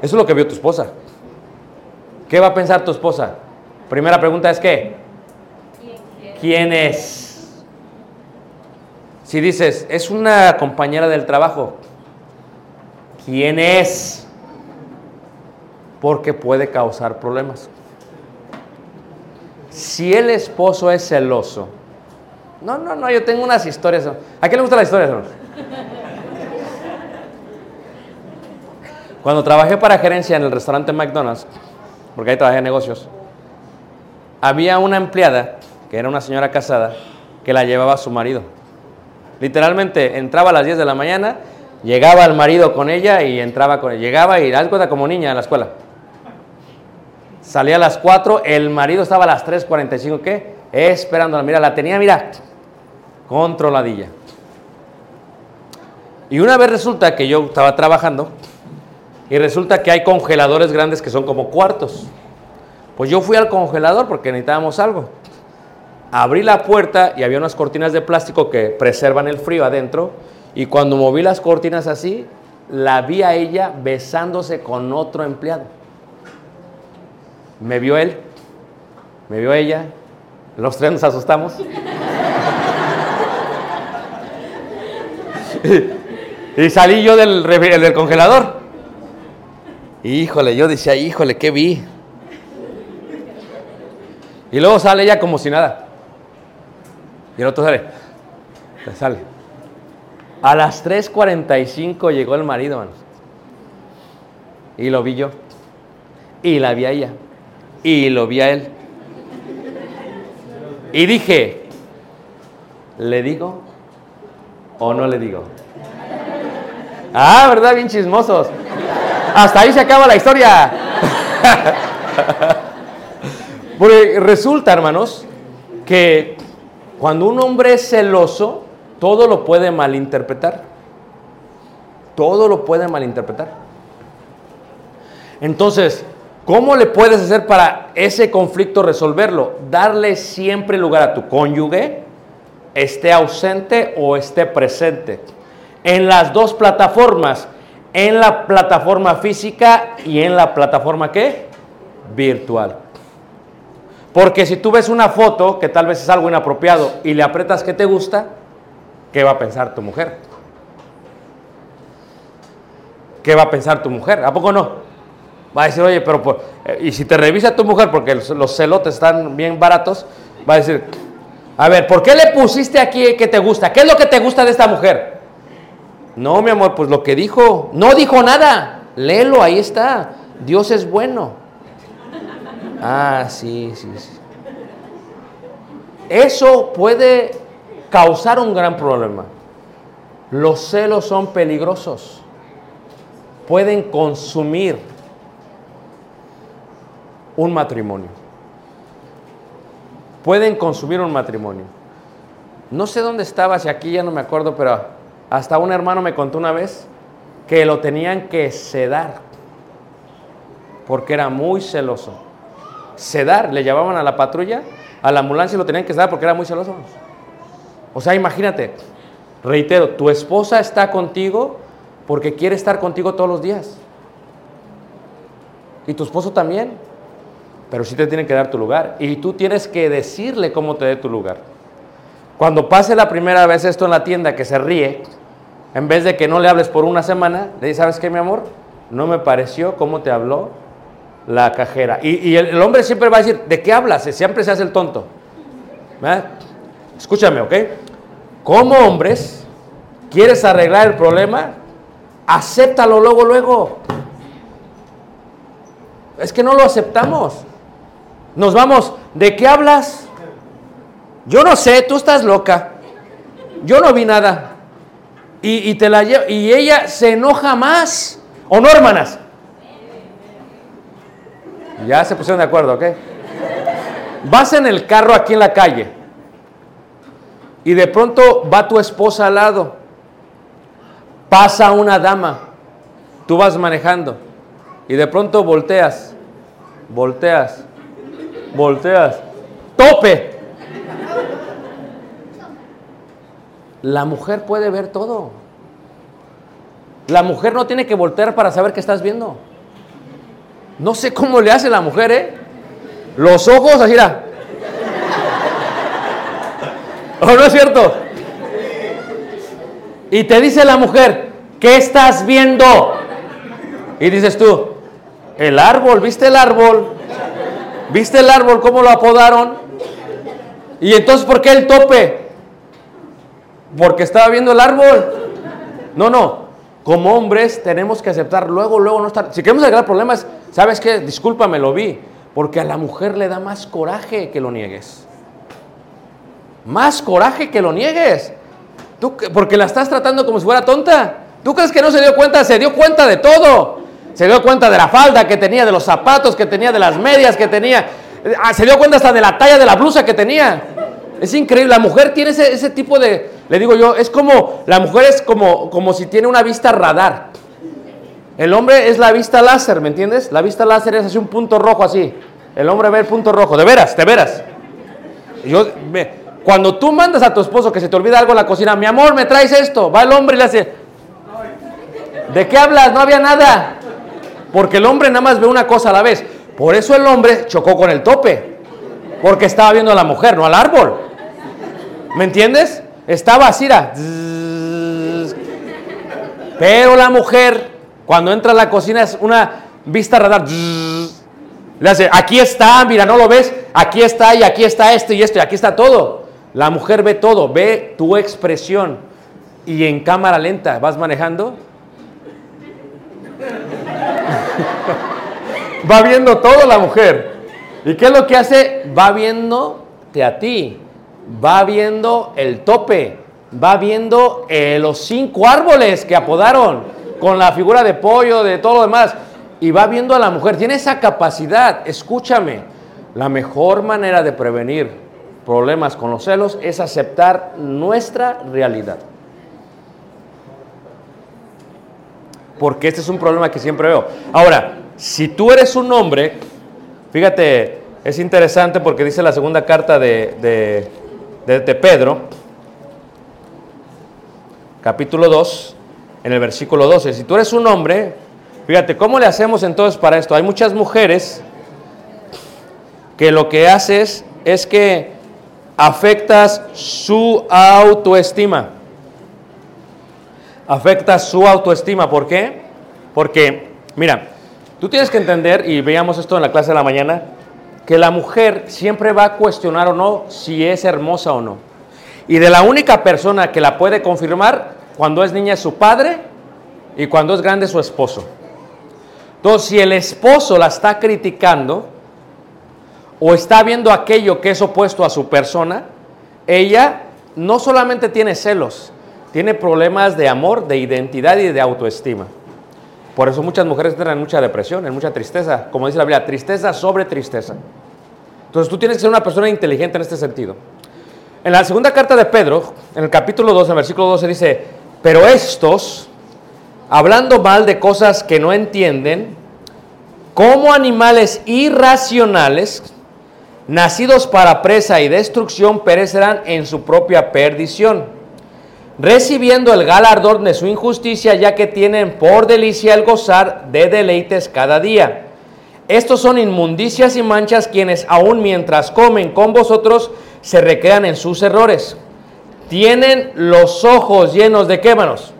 Speaker 1: Eso es lo que vio tu esposa. ¿Qué va a pensar tu esposa? Primera pregunta es ¿qué? ¿Quién es? Si dices, es una compañera del trabajo, ¿quién es? Porque puede causar problemas. Si el esposo es celoso, no, no, no, yo tengo unas historias. ¿A quién le gustan las historias? Cuando trabajé para gerencia en el restaurante McDonald's, porque ahí trabajé en negocios, había una empleada, que era una señora casada, que la llevaba a su marido. Literalmente entraba a las 10 de la mañana, llegaba el marido con ella y entraba con ella. Llegaba y haz cuenta como niña a la escuela. Salía a las 4, el marido estaba a las 3.45, ¿qué? Esperándola. Mira, la tenía, mira, controladilla. Y una vez resulta que yo estaba trabajando y resulta que hay congeladores grandes que son como cuartos. Pues yo fui al congelador porque necesitábamos algo. abrí la puerta y había unas cortinas de plástico que preservan el frío adentro. Y cuando moví las cortinas así, la vi a ella besándose con otro empleado. Me vio él, me vio ella, los tres nos asustamos. y salí yo del, del congelador. Híjole, yo decía, híjole, ¿qué vi? Y luego sale ella como si nada. Y el otro sale. Sale. A las 3.45 llegó el marido, manos. Y lo vi yo. Y la vi a ella. Y lo vi a él. Y dije, ¿le digo o no le digo? Ah, ¿verdad? Bien chismosos. Hasta ahí se acaba la historia. Porque resulta, hermanos, que cuando un hombre es celoso, todo lo puede malinterpretar. Todo lo puede malinterpretar. Entonces, ¿cómo le puedes hacer para ese conflicto resolverlo? Darle siempre lugar a tu cónyuge, esté ausente o esté presente. En las dos plataformas, en la plataforma física y en la plataforma ¿qué? Virtual. Porque si tú ves una foto que tal vez es algo inapropiado y le aprietas que te gusta, ¿qué va a pensar tu mujer? ¿Qué va a pensar tu mujer? ¿A poco no? Va a decir, oye, pero por- eh, y si te revisa tu mujer porque los celotes están bien baratos, va a decir, a ver, ¿por qué le pusiste aquí que te gusta? ¿Qué es lo que te gusta de esta mujer? No, mi amor, pues lo que dijo, no dijo nada. Léelo, ahí está. Dios es bueno. Ah, sí, sí, sí. Eso puede causar un gran problema. Los celos son peligrosos. Pueden consumir un matrimonio. Pueden consumir un matrimonio. No sé dónde estaba, si aquí ya no me acuerdo, pero hasta un hermano me contó una vez que lo tenían que sedar porque era muy celoso. Sedar, le llamaban a la patrulla, a la ambulancia y lo tenían que sedar porque era muy celoso. O sea, imagínate, reitero, tu esposa está contigo porque quiere estar contigo todos los días. Y tu esposo también. Pero sí te tiene que dar tu lugar. Y tú tienes que decirle cómo te dé tu lugar. Cuando pase la primera vez esto en la tienda que se ríe, en vez de que no le hables por una semana, le dices, ¿sabes qué, mi amor? No me pareció cómo te habló la cajera. Y, el, hombre siempre va a decir, ¿de qué hablas? Siempre se hace el tonto. Escúchame, ¿ok? Como hombres, ¿quieres arreglar el problema? Acéptalo luego, luego. Es que no lo aceptamos. Nos vamos, ¿de qué hablas? Yo no sé, tú estás loca. Yo no vi nada. Y, y te la lle- y ella se enoja más. ¿O no, hermanas? Ya se pusieron de acuerdo, ¿ok? Vas en el carro aquí en la calle y de pronto va tu esposa al lado. Pasa una dama. Tú vas manejando y de pronto volteas, volteas, volteas. ¡Tope! La mujer puede ver todo. La mujer no tiene que voltear para saber qué estás viendo. No sé cómo le hace la mujer, ¿eh? Los ojos, así era. ¿O no es cierto? Y te dice la mujer, ¿qué estás viendo? Y dices tú, el árbol, ¿viste el árbol? ¿Viste el árbol cómo lo apodaron? Y entonces, ¿por qué el tope? Porque estaba viendo el árbol. No, no. Como hombres tenemos que aceptar luego, luego no estar. Si queremos arreglar problemas, ¿sabes qué? Discúlpame, lo vi. Porque a la mujer le da más coraje que lo niegues. Más coraje que lo niegues. Tú, que- porque la estás tratando como si fuera tonta. ¿Tú crees que no se dio cuenta? Se dio cuenta de todo. Se dio cuenta de la falda que tenía, de los zapatos que tenía, de las medias que tenía. Ah, Se dio cuenta hasta de la talla de la blusa que tenía. Es increíble. La mujer tiene ese, ese tipo de. Le digo yo, es como. La mujer es como, como si tiene una vista radar. El hombre es la vista láser, ¿me entiendes? La vista láser es así un punto rojo así. El hombre ve el punto rojo. De veras, de veras. Yo, cuando tú mandas a tu esposo que se te olvida algo en la cocina, mi amor, me traes esto, va el hombre y le hace, ¿de qué hablas? No había nada. Porque el hombre nada más ve una cosa a la vez. Por eso el hombre chocó con el tope. Porque estaba viendo a la mujer, no al árbol. ¿Me entiendes? Estaba así. Pero la mujer, cuando entra a la cocina, es una vista radar. Le hace, aquí está, mira, ¿no lo ves? Aquí está y aquí está esto y esto y aquí está todo. La mujer ve todo, ve tu expresión. Y en cámara lenta, ¿vas manejando? Va viendo todo la mujer. ¿Y qué es lo que hace? Va viéndote a ti. Va viendo el tope. Va viendo eh, los cinco árboles que apodaron con la figura de pollo, de todo lo demás. Y va viendo a la mujer. Tiene esa capacidad. Escúchame. La mejor manera de prevenir problemas con los celos es aceptar nuestra realidad. Porque este es un problema que siempre veo. Ahora, si tú eres un hombre, fíjate, es interesante porque dice la segunda carta de, de- de- de Pedro, capítulo 2, en el versículo 12. Si tú eres un hombre, fíjate, ¿cómo le hacemos entonces para esto? Hay muchas mujeres que lo que haces es que afectas su autoestima. Afectas su autoestima. ¿Por qué? Porque, mira, tú tienes que entender, y veíamos esto en la clase de la mañana, que la mujer siempre va a cuestionar o no si es hermosa o no. Y de la única persona que la puede confirmar cuando es niña es su padre y cuando es grande su esposo. Entonces, si el esposo la está criticando, o está viendo aquello que es opuesto a su persona, ella no solamente tiene celos, tiene problemas de amor, de identidad y de autoestima. Por eso muchas mujeres entran en mucha depresión, en mucha tristeza, como dice la Biblia, tristeza sobre tristeza. Entonces tú tienes que ser una persona inteligente en este sentido. En la segunda carta de Pedro, en el capítulo 2, en el versículo 12 dice, pero estos, hablando mal de cosas que no entienden, como animales irracionales, nacidos para presa y destrucción, perecerán en su propia perdición, recibiendo el galardón de su injusticia, ya que tienen por delicia el gozar de deleites cada día. Estos son inmundicias y manchas quienes aun mientras comen con vosotros se recrean en sus errores. Tienen los ojos llenos de qué, manos?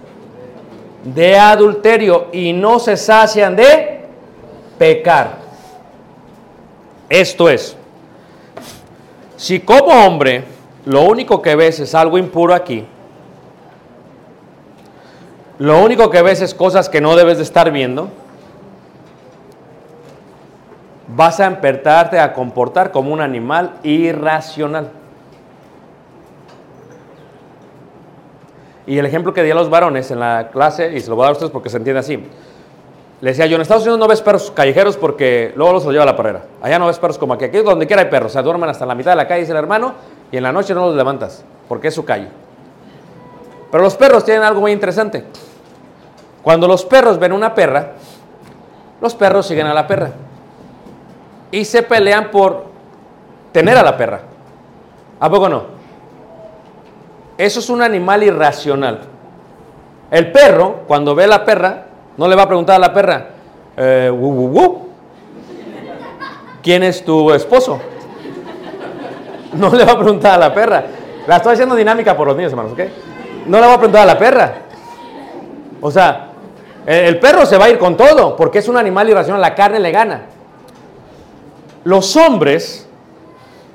Speaker 1: De adulterio y no se sacian de pecar. Esto es, si como hombre lo único que ves es algo impuro aquí, lo único que ves es cosas que no debes de estar viendo, vas a empezarte a comportar como un animal irracional. Y el ejemplo que di a los varones en la clase, y se lo voy a dar a ustedes porque se entiende así. Le decía yo, en Estados Unidos no ves perros callejeros porque luego los lleva a la perrera. Allá no ves perros como aquí. Aquí donde quiera hay perros. Se duermen hasta la mitad de la calle, dice el hermano, y en la noche no los levantas porque es su calle. Pero los perros tienen algo muy interesante. Cuando los perros ven una perra, los perros siguen a la perra. Y se pelean por tener a la perra. ¿A poco no? Eso es un animal irracional. El perro, cuando ve a la perra, no le va a preguntar a la perra, eh, ¿quién es tu esposo? No le va a preguntar a la perra. La estoy haciendo dinámica por los niños, hermanos, ¿ok? No le va a preguntar a la perra. O sea, el perro se va a ir con todo, porque es un animal irracional, la carne le gana. Los hombres,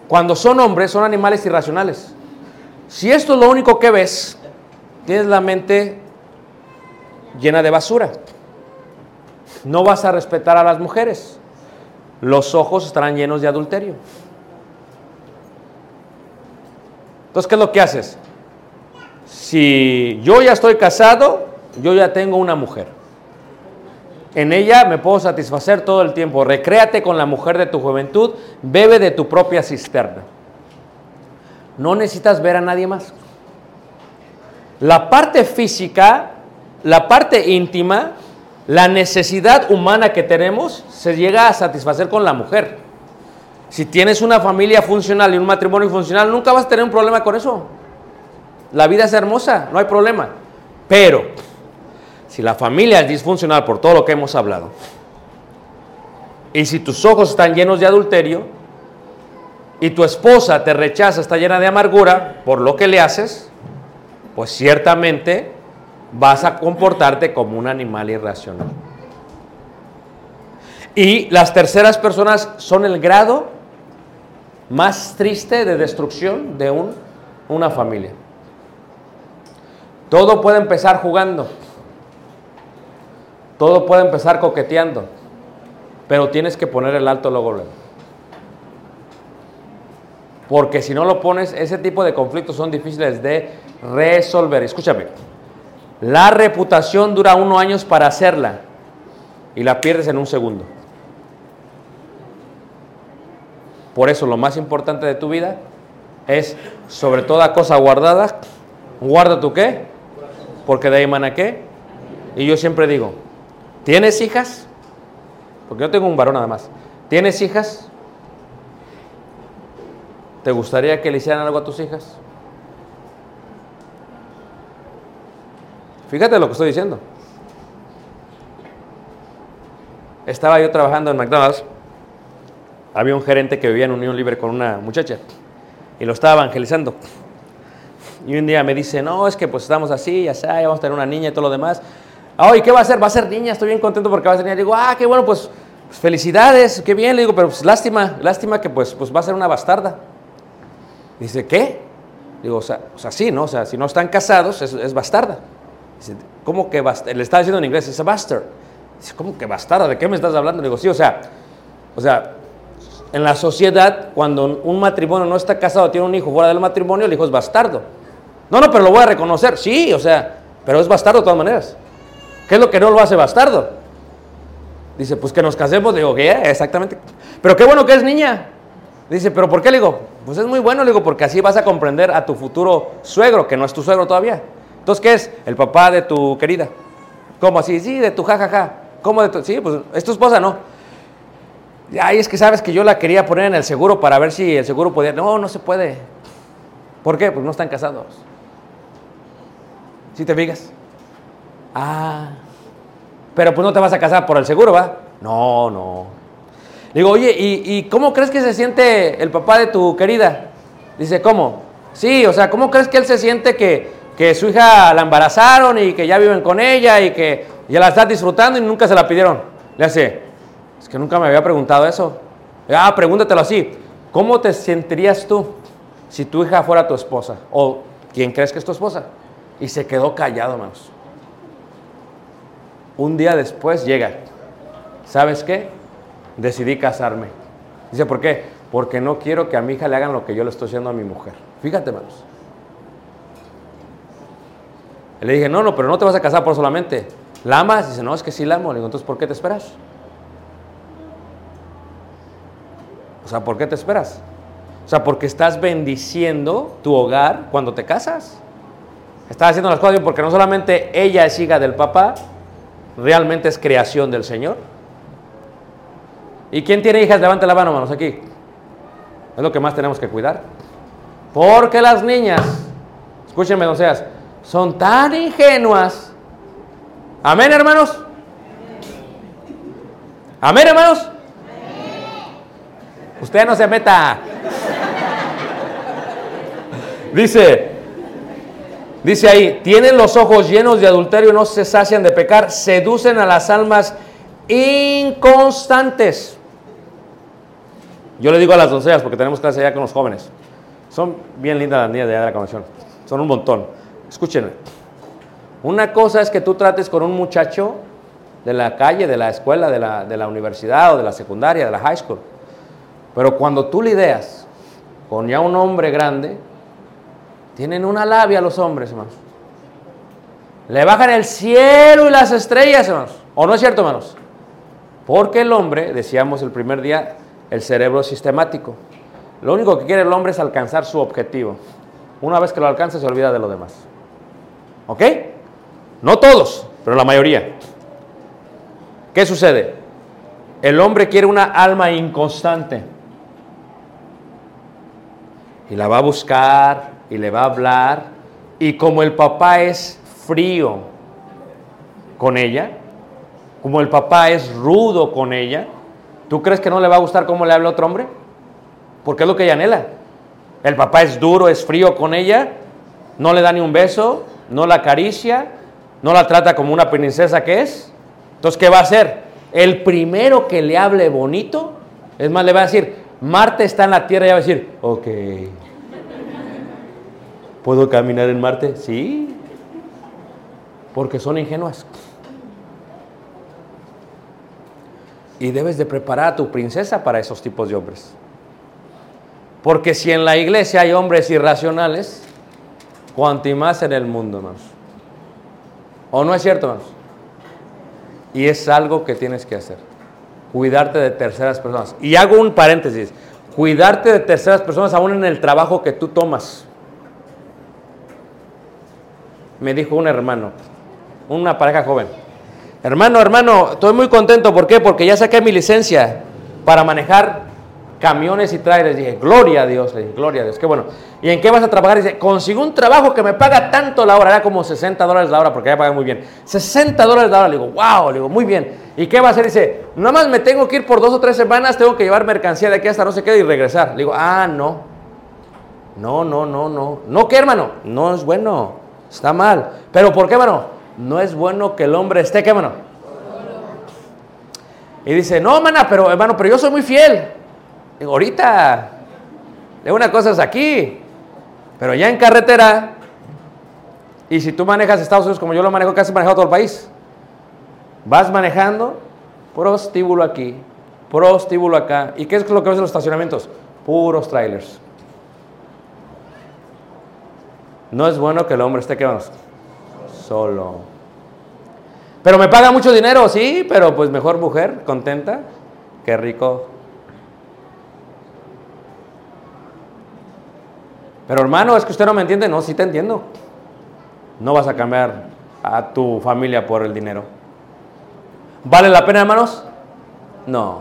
Speaker 1: cuando son hombres, son animales irracionales. Si esto es lo único que ves, tienes la mente llena de basura. No vas a respetar a las mujeres. Los ojos estarán llenos de adulterio. Entonces, ¿qué es lo que haces? Si yo ya estoy casado, yo ya tengo una mujer. En ella me puedo satisfacer todo el tiempo. Recréate con la mujer de tu juventud, bebe de tu propia cisterna. No necesitas ver a nadie más. La parte física, la parte íntima, la necesidad humana que tenemos se llega a satisfacer con la mujer. Si tienes una familia funcional y un matrimonio funcional, nunca vas a tener un problema con eso. La vida es hermosa, no hay problema. Pero, si la familia es disfuncional por todo lo que hemos hablado, y si tus ojos están llenos de adulterio, y tu esposa te rechaza, está llena de amargura por lo que le haces, pues ciertamente vas a comportarte como un animal irracional. Y las terceras personas son el grado más triste de destrucción de un- una familia. Todo puede empezar jugando. Todo puede empezar coqueteando. Pero tienes que poner el alto luego. luego. Porque si no lo pones, ese tipo de conflictos son difíciles de resolver. Escúchame. La reputación dura unos años para hacerla y la pierdes en un segundo. Por eso lo más importante de tu vida es, sobre toda cosa guardada, guarda tu qué, porque de ahí emana qué. Y yo siempre digo, ¿tienes hijas? Porque yo tengo un varón nada más. ¿Tienes hijas? ¿Te gustaría que le hicieran algo a tus hijas? Fíjate lo que estoy diciendo. Estaba yo trabajando en McDonald's. Había un gerente que vivía en unión libre con una muchacha y lo estaba evangelizando. Y un día me dice, no, es que pues estamos así, ya sabes, vamos a tener una niña y todo lo demás. Ah, ¿y qué va a ser? Va a ser niña, estoy bien contento porque va a ser niña. Digo, ah, qué bueno, pues, pues, felicidades, qué bien. Le digo, pero pues lástima, lástima que pues, pues va a ser una bastarda. Dice, ¿qué? Digo, o sea, o sea, sí, ¿no? O sea, si no están casados, es, bastarda. Dice, ¿cómo que bastarda? Le estaba diciendo en inglés, es a bastard. Dice, ¿cómo que bastarda? ¿De qué me estás hablando? Digo, sí, o sea, o sea, en la sociedad, cuando un matrimonio no está casado, tiene un hijo fuera del matrimonio, el hijo es bastardo. No, no, pero lo voy a reconocer. Sí, o sea, pero es bastardo de todas maneras. ¿Qué es lo que no lo hace bastardo? Dice, pues que nos casemos. Digo. Exactamente. Pero qué bueno que es niña. Dice, ¿pero por qué? Le digo, pues es muy bueno, le digo, porque así vas a comprender a tu futuro suegro, que no es tu suegro todavía. Entonces, ¿qué es? El papá de tu querida. ¿Cómo así? Sí, de tu jajaja. ¿Cómo de tu? Sí, pues es tu esposa, ¿no? Ay, es que sabes que yo la quería poner en el seguro para ver si el seguro podía. No, no se puede. ¿Por qué? Porque no están casados. ¿Sí te fijas? Ah. Pero pues no te vas a casar por el seguro, ¿va? No, no. Digo, oye, ¿y, cómo crees que se siente el papá de tu querida? Dice, ¿cómo? Sí, o sea, ¿cómo crees que él se siente que, que su hija la embarazaron y que ya viven con ella y que ya la está disfrutando y nunca se la pidieron? Le hace, es que nunca me había preguntado eso. Ah, pregúntatelo así. ¿Cómo te sentirías tú si tu hija fuera tu esposa? ¿O quién crees que es tu esposa? Y se quedó callado, hermanos. Un día después llega. ¿Sabes qué? Decidí casarme. Dice, ¿por qué? Porque no quiero que a mi hija le hagan lo que yo le estoy haciendo a mi mujer. Fíjate, hermanos. Le dije, no, no, pero no te vas a casar por solamente. ¿La amas? Dice, no, es que sí la amo. Le digo, entonces, ¿por qué te esperas? O sea, ¿por qué te esperas? O sea, porque estás bendiciendo tu hogar cuando te casas. Estás haciendo las cosas bien porque no solamente ella es hija del papá, realmente es creación del Señor. ¿Y quién tiene hijas? Levante la mano, manos, aquí. Es lo que más tenemos que cuidar. Porque las niñas, escúchenme, don Seas, son tan ingenuas. Amén, hermanos. Amén, hermanos. Usted no se meta. Dice, dice ahí, tienen los ojos llenos de adulterio, no se sacian de pecar, seducen a las almas inconstantes. Yo le digo a las doncellas, porque tenemos clase ya con los jóvenes. Son bien lindas las niñas de allá de la convención. Son un montón. Escúchenme. Una cosa es que tú trates con un muchacho de la calle, de la escuela, de la, de la universidad o de la secundaria, de la high school. Pero cuando tú lidias con ya un hombre grande, tienen una labia los hombres, hermanos. Le bajan el cielo y las estrellas, hermanos. ¿O no es cierto, hermanos? Porque el hombre, decíamos el primer día, el cerebro sistemático. Lo único que quiere el hombre es alcanzar su objetivo. Una vez que lo alcanza, se olvida de lo demás. ¿Ok? No todos, pero la mayoría. ¿Qué sucede? El hombre quiere una alma inconstante. y la va a buscar y le va a hablar. Y como el papá es frío con ella, como el papá es rudo con ella, ¿tú crees que no le va a gustar cómo le habla otro hombre? Porque es lo que ella anhela. El papá es duro, es frío con ella, no le da ni un beso, no la acaricia, no la trata como una princesa que es. Entonces, ¿qué va a hacer? El primero que le hable bonito, es más, le va a decir, Marte está en la Tierra y va a decir, ok. ¿Puedo caminar en Marte? Sí. Porque son ingenuas. Y debes de preparar a tu princesa para esos tipos de hombres. Porque si en la iglesia hay hombres irracionales, cuanto más en el mundo, hermanos. ¿O no es cierto, hermanos? Y es algo que tienes que hacer. Cuidarte de terceras personas. Y hago un paréntesis. Cuidarte de terceras personas aún en el trabajo que tú tomas. Me dijo un hermano, una pareja joven. Hermano, hermano, estoy muy contento. ¿Por qué? Porque ya saqué mi licencia para manejar camiones y trailers. Dije, gloria a Dios, le dije, gloria a Dios, qué bueno. ¿Y en qué vas a trabajar? Dice, consigo un trabajo que me paga tanto la hora, era como 60 dólares la hora, porque ya paga muy bien. 60 dólares la hora, le digo, wow, le digo, muy bien. ¿Y qué va a hacer? Dice, nada más me tengo que ir por dos o tres semanas, tengo que llevar mercancía de aquí hasta no sé qué y regresar. Le digo, ah, no. No, no, no, no. ¿No qué, hermano? No es bueno, está mal. ¿Pero por qué, hermano? No es bueno que el hombre esté, ¿qué, hermano? Y dice, no, hermana, pero hermano, pero yo soy muy fiel. Ahorita, de una cosa es aquí, pero ya en carretera, y si tú manejas Estados Unidos como yo lo manejo, casi manejado todo el país, vas manejando, prostíbulo aquí, prostíbulo acá. ¿Y qué es lo que ves en los estacionamientos? Puros trailers. No es bueno que el hombre esté, ¿qué? Solo. Pero me paga mucho dinero, sí, pero pues mejor mujer, contenta, qué rico Pero hermano, es que usted no me entiende. No, sí te entiendo. No vas a cambiar a tu familia por el dinero. ¿Vale la pena, hermanos? No.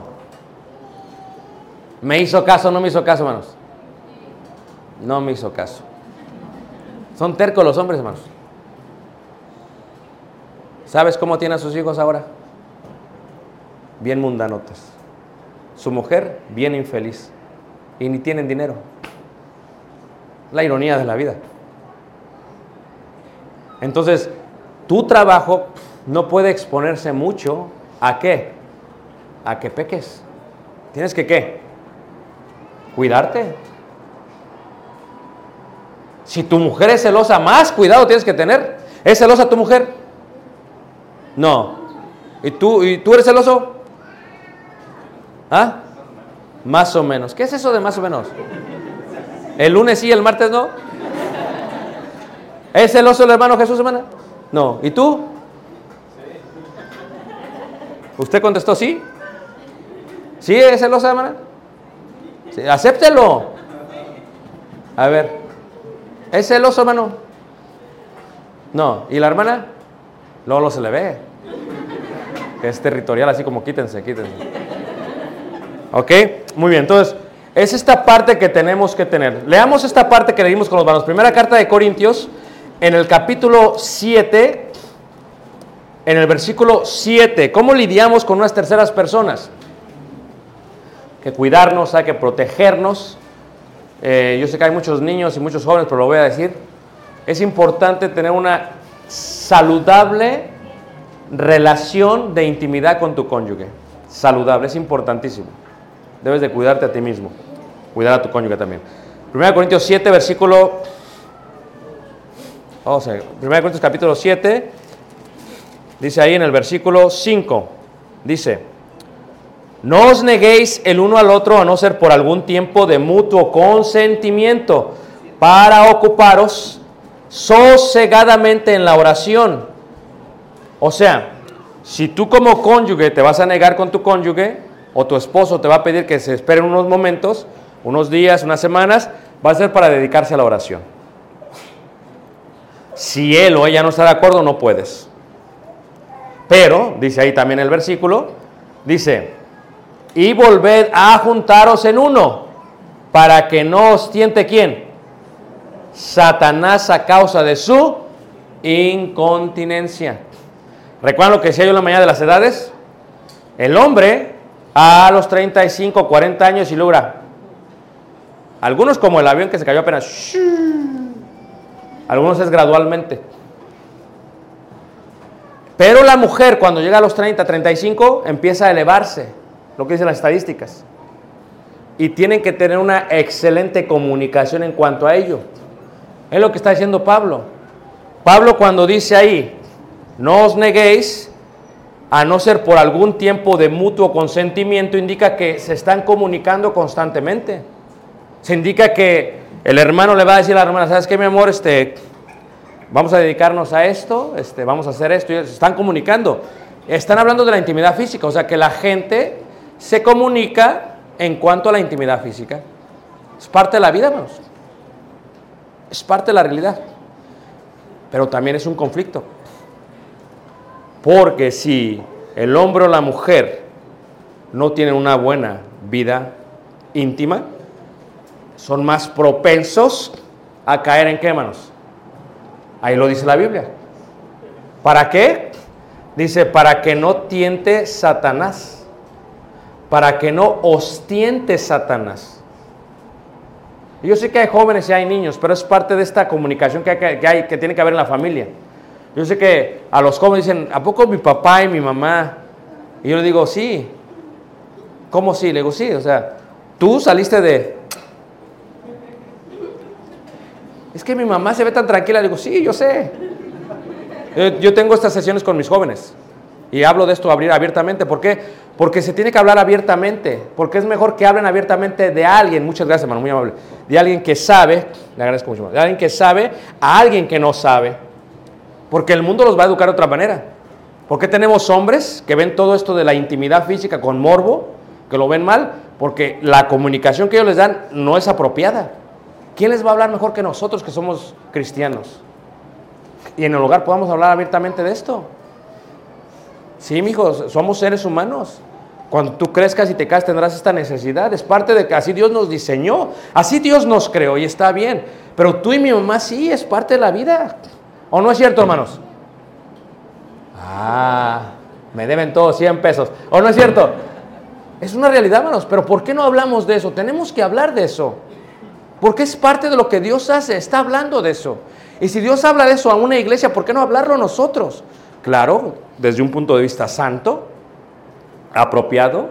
Speaker 1: ¿Me hizo caso no me hizo caso, hermanos? No me hizo caso. Son tercos los hombres, hermanos. ¿Sabes cómo tiene a sus hijos ahora? Bien mundanotes. Su mujer, bien infeliz. Y ni tienen dinero. La ironía de la vida. Entonces, tu trabajo no puede exponerse mucho a qué? A que peques. Tienes que qué? Cuidarte. Si tu mujer es celosa, más cuidado tienes que tener. ¿Es celosa tu mujer? No. ¿Y tú, ¿Y tú eres celoso? ¿Ah? Más o menos. ¿Qué es eso de más o menos? ¿El lunes sí, el martes no? ¿Es celoso el hermano Jesús, hermana? No. ¿Y tú? ¿Usted contestó sí? ¿Sí es celosa, hermana? Sí, acéptelo. A ver. ¿Es celoso, hermano? No. ¿Y la hermana? Luego lo se le ve. Es territorial, así como quítense, quítense. ¿Ok? Muy bien, entonces... Es esta parte que tenemos que tener. Leamos esta parte que leímos con los manos. Primera carta de Corintios, en el capítulo 7, en el versículo 7. ¿Cómo lidiamos con unas terceras personas? Que cuidarnos, hay que protegernos. Eh, yo sé que hay muchos niños y muchos jóvenes, pero lo voy a decir. Es importante tener una saludable relación de intimidad con tu cónyuge. Saludable, es importantísimo. Debes de cuidarte a ti mismo cuidar a tu cónyuge también. 1 Corintios 7, versículo. Vamos a ver. 1 Corintios capítulo 7. Dice ahí en el versículo 5. Dice. No os neguéis el uno al otro a no ser por algún tiempo de mutuo consentimiento para ocuparos sosegadamente en la oración. O sea, si tú como cónyuge te vas a negar con tu cónyuge o tu esposo te va a pedir que se esperen unos momentos, unos días, unas semanas, va a ser para dedicarse a la oración. Si él o ella no está de acuerdo, no puedes. Pero, dice ahí también el versículo, dice, y volved a juntaros en uno. para que no os tiente quién? Satanás a causa de su incontinencia. ¿Recuerdan lo que decía yo en la mañana de las edades? El hombre a los 35, 40 años y logra. Algunos como el avión que se cayó apenas. Algunos es gradualmente. Pero la mujer cuando llega a los 30, 35 empieza a elevarse, lo que dicen las estadísticas. Y tienen que tener una excelente comunicación en cuanto a ello. Es lo que está diciendo Pablo. Pablo cuando dice ahí, no os neguéis, a no ser por algún tiempo de mutuo consentimiento, indica que se están comunicando constantemente. Se indica que el hermano le va a decir a la hermana, ¿sabes qué, mi amor? Este, vamos a dedicarnos a esto, este, vamos a hacer esto. Y se están comunicando. Están hablando de la intimidad física, o sea que la gente se comunica en cuanto a la intimidad física. Es parte de la vida, hermanos. Es parte de la realidad. Pero también es un conflicto. Porque si el hombre o la mujer no tienen una buena vida íntima, son más propensos a caer en qué, hermanos. Ahí lo dice la Biblia. ¿Para qué? Dice, para que no tiente Satanás. Para que no ostiente Satanás. Yo sé que hay jóvenes y hay niños, pero es parte de esta comunicación que, hay, que, que tiene que haber en la familia. Yo sé que a los jóvenes dicen, ¿a poco mi papá y mi mamá? Y yo le digo, sí. ¿Cómo sí? Le digo, sí. O sea, tú saliste de... Es que mi mamá se ve tan tranquila. Le digo, sí, yo sé. Yo, yo tengo estas sesiones con mis jóvenes. Y hablo de esto abiertamente. ¿Por qué? Porque se tiene que hablar abiertamente. Porque es mejor que hablen abiertamente de alguien. Muchas gracias, hermano, muy amable. De alguien que sabe, le agradezco mucho. De alguien que sabe a alguien que no sabe. Porque el mundo los va a educar de otra manera. ¿Por qué tenemos hombres que ven todo esto de la intimidad física con morbo, que lo ven mal? Porque la comunicación que ellos les dan no es apropiada. ¿Quién les va a hablar mejor que nosotros que somos cristianos? Y en el hogar podamos hablar abiertamente de esto. Sí, mijos, somos seres humanos. Cuando tú crezcas y te casas tendrás esta necesidad. Es parte de que así Dios nos diseñó, así Dios nos creó y está bien. Pero tú y mi mamá sí, es parte de la vida. ¿O no es cierto, hermanos? Ah, me deben todos 100 pesos. ¿O no es cierto? Es una realidad, hermanos. Pero ¿por qué no hablamos de eso? Tenemos que hablar de eso. Porque es parte de lo que Dios hace. Está hablando de eso. Y si Dios habla de eso a una iglesia, ¿por qué no hablarlo nosotros? Claro, desde un punto de vista santo, apropiado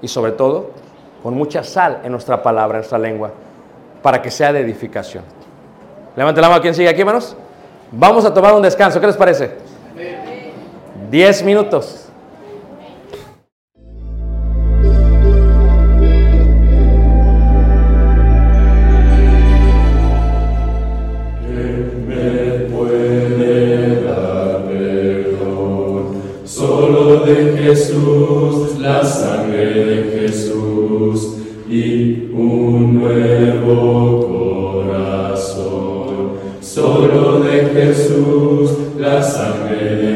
Speaker 1: y sobre todo con mucha sal en nuestra palabra, en nuestra lengua, para que sea de edificación. Levante la mano, ¿quién sigue aquí, hermanos? Vamos a tomar un descanso, ¿qué les parece? Diez minutos.
Speaker 4: La sangre de